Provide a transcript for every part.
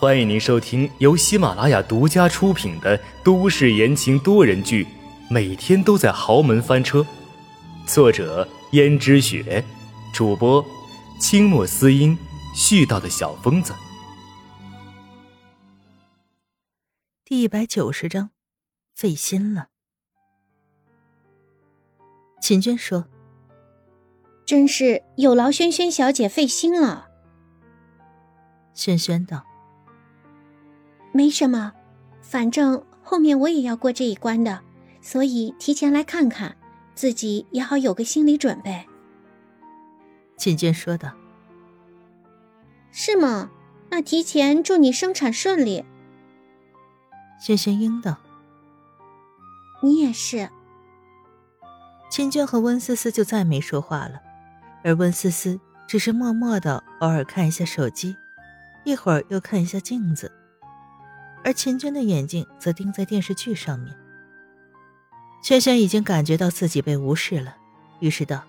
欢迎您收听由喜马拉雅独家出品的都市言情多人剧《每天都在豪门翻车》，作者：胭脂雪，主播：清墨思音，絮叨的小疯子。第一百九十章，费心了。秦娟说：“真是有劳轩轩小姐费心了。”轩轩道：“没什么，反正后面我也要过这一关的，所以提前来看看，自己也好有个心理准备。”秦娟说道：“是吗？那提前祝你生产顺利。”轩轩应道：“你也是。”秦娟和温思思就再没说话了，而温思思只是默默的偶尔看一下手机。一会儿又看一下镜子，而秦娟的眼睛则盯在电视剧上面。轩轩已经感觉到自己被无视了，于是道：“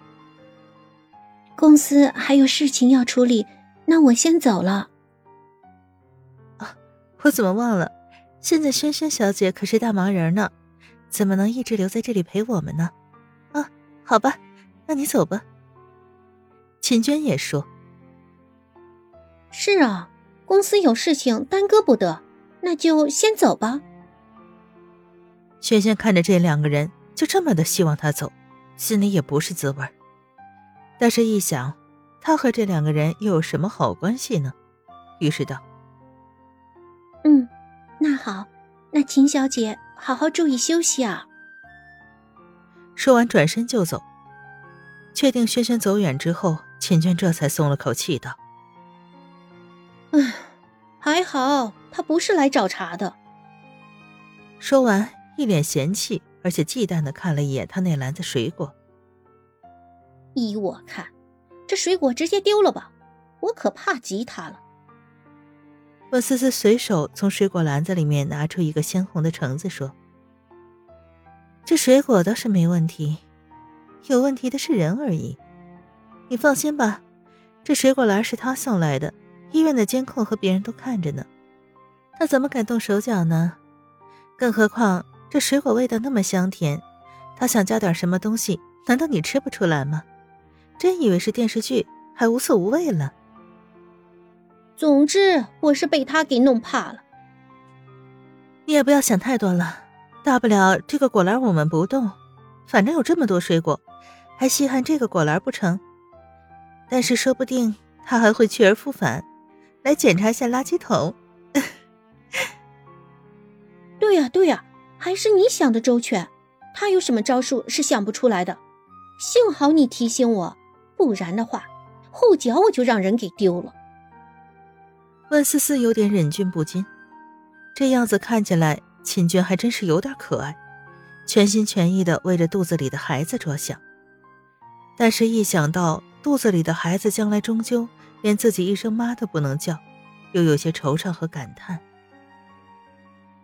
公司还有事情要处理，那我先走了。”啊，我怎么忘了？现在轩轩小姐可是大忙人呢，怎么能一直留在这里陪我们呢？啊，好吧，那你走吧。秦娟也说：“是啊。”公司有事情耽搁不得，那就先走吧。轩轩看着这两个人就这么的希望他走，心里也不是滋味但是，一想他和这两个人又有什么好关系呢？于是道：“嗯，那好，那秦小姐好好注意休息啊。”说完转身就走。确定轩轩走远之后，秦娟这才松了口气，道。唉，还好他不是来找茬的。说完，一脸嫌弃而且忌惮的看了一眼他那篮子水果。依我看，这水果直接丢了吧，我可怕极他了。温思思随手从水果篮子里面拿出一个鲜红的橙子，说：“这水果倒是没问题，有问题的是人而已。你放心吧，这水果篮是他送来的。”医院的监控和别人都看着呢，他怎么敢动手脚呢？更何况这水果味道那么香甜，他想加点什么东西，难道你吃不出来吗？真以为是电视剧，还无色无味了。总之，我是被他给弄怕了。你也不要想太多了，大不了这个果篮我们不动，反正有这么多水果，还稀罕这个果篮不成？但是说不定他还会去而复返。来检查一下垃圾桶。对呀对呀，还是你想的周全。他有什么招数是想不出来的？幸好你提醒我，不然的话，后脚我就让人给丢了。温思思有点忍俊不禁，这样子看起来，秦娟还真是有点可爱，全心全意的为着肚子里的孩子着想。但是，一想到肚子里的孩子将来终究……连自己一声妈都不能叫，又有些惆怅和感叹。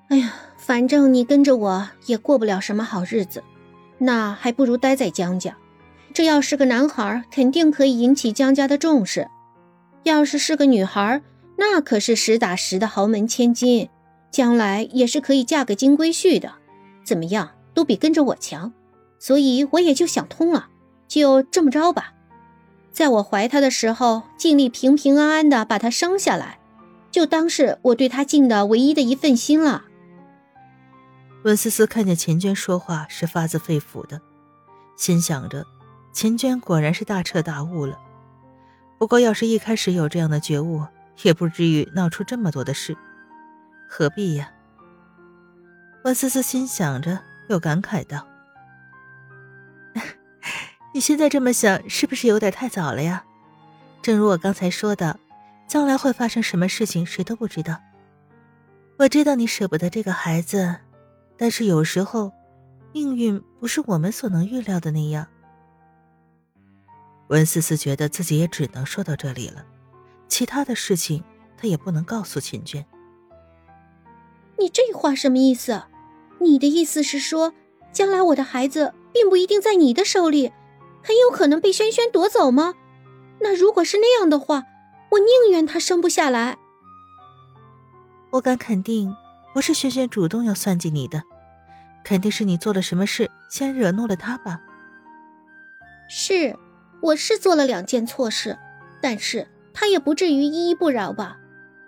哎呀，反正你跟着我也过不了什么好日子，那还不如待在江家。这要是个男孩，肯定可以引起江家的重视；要是是个女孩，那可是实打实的豪门千金，将来也是可以嫁个金龟婿的。怎么样，都比跟着我强。所以我也就想通了，就这么着吧。在我怀他的时候，尽力平平安安的把他生下来，就当是我对他尽的唯一的一份心了。温思思看见秦娟说话是发自肺腑的，心想着，秦娟果然是大彻大悟了。不过，要是一开始有这样的觉悟，也不至于闹出这么多的事，何必呀？温思思心想着，又感慨道。你现在这么想，是不是有点太早了呀？正如我刚才说的，将来会发生什么事情，谁都不知道。我知道你舍不得这个孩子，但是有时候，命运不是我们所能预料的那样。文思思觉得自己也只能说到这里了，其他的事情她也不能告诉秦娟。你这话什么意思？你的意思是说，将来我的孩子并不一定在你的手里？很有可能被轩轩夺走吗？那如果是那样的话，我宁愿他生不下来。我敢肯定，不是轩轩主动要算计你的，肯定是你做了什么事，先惹怒了他吧？是，我是做了两件错事，但是他也不至于依依不饶吧？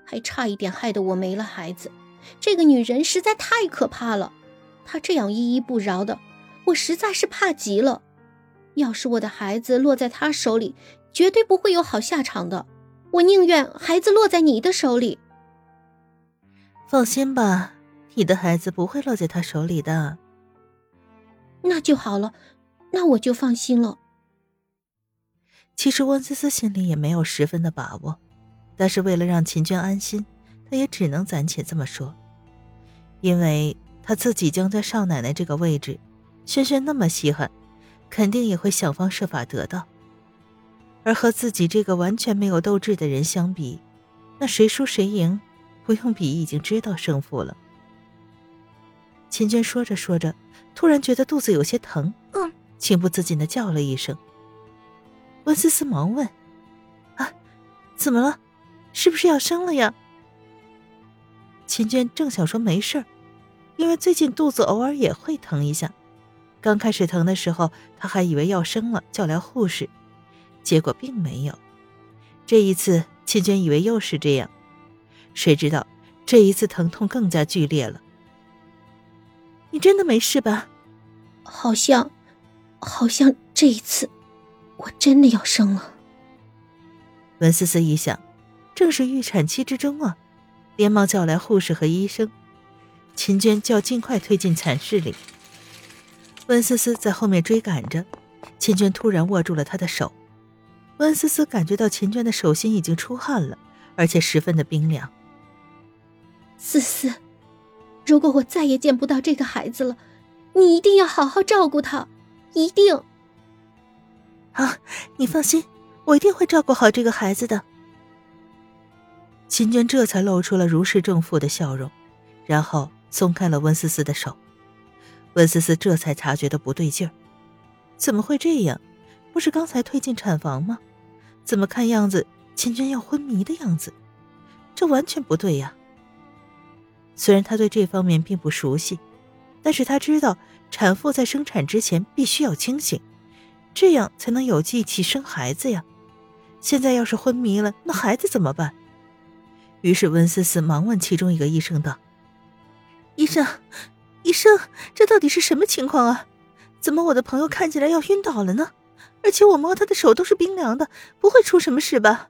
还差一点害得我没了孩子。这个女人实在太可怕了，她这样依依不饶的，我实在是怕极了。要是我的孩子落在她手里，绝对不会有好下场的。我宁愿孩子落在你的手里。放心吧，你的孩子不会落在他手里的。那就好了，那我就放心了。其实温思思心里也没有十分的把握，但是为了让秦娟安心，她也只能暂且这么说，因为她自己将在少奶奶这个位置，轩轩那么稀罕，肯定也会想方设法得到。而和自己这个完全没有斗志的人相比，那谁输谁赢，不用比已经知道胜负了。秦娟说着说着，突然觉得肚子有些疼，嗯，情不自禁的叫了一声。温思思忙问：“啊，怎么了？是不是要生了呀？”秦娟正想说没事儿，因为最近肚子偶尔也会疼一下，刚开始疼的时候，她还以为要生了，叫来护士。结果并没有，这一次秦娟以为又是这样，谁知道这一次疼痛更加剧烈了。你真的没事吧？好像，好像这一次我真的要生了。文思思一想，正是预产期之中啊，连忙叫来护士和医生，秦娟就要尽快推进产室里。温思思在后面追赶着，秦娟突然握住了她的手。温思思感觉到秦娟的手心已经出汗了，而且十分的冰凉。思思，如果我再也见不到这个孩子了，你一定要好好照顾他，一定。啊，你放心，我一定会照顾好这个孩子的。秦娟这才露出了如释重负的笑容，然后松开了温思思的手。温思思这才察觉到不对劲儿，怎么会这样？不是刚才推进产房吗？怎么看样子，秦娟要昏迷的样子，这完全不对呀。虽然他对这方面并不熟悉，但是他知道产妇在生产之前必须要清醒，这样才能有力气生孩子呀。现在要是昏迷了，那孩子怎么办？于是温思思忙问其中一个医生道：“医生，医生，这到底是什么情况啊？怎么我的朋友看起来要晕倒了呢？”而且我摸他的手都是冰凉的，不会出什么事吧？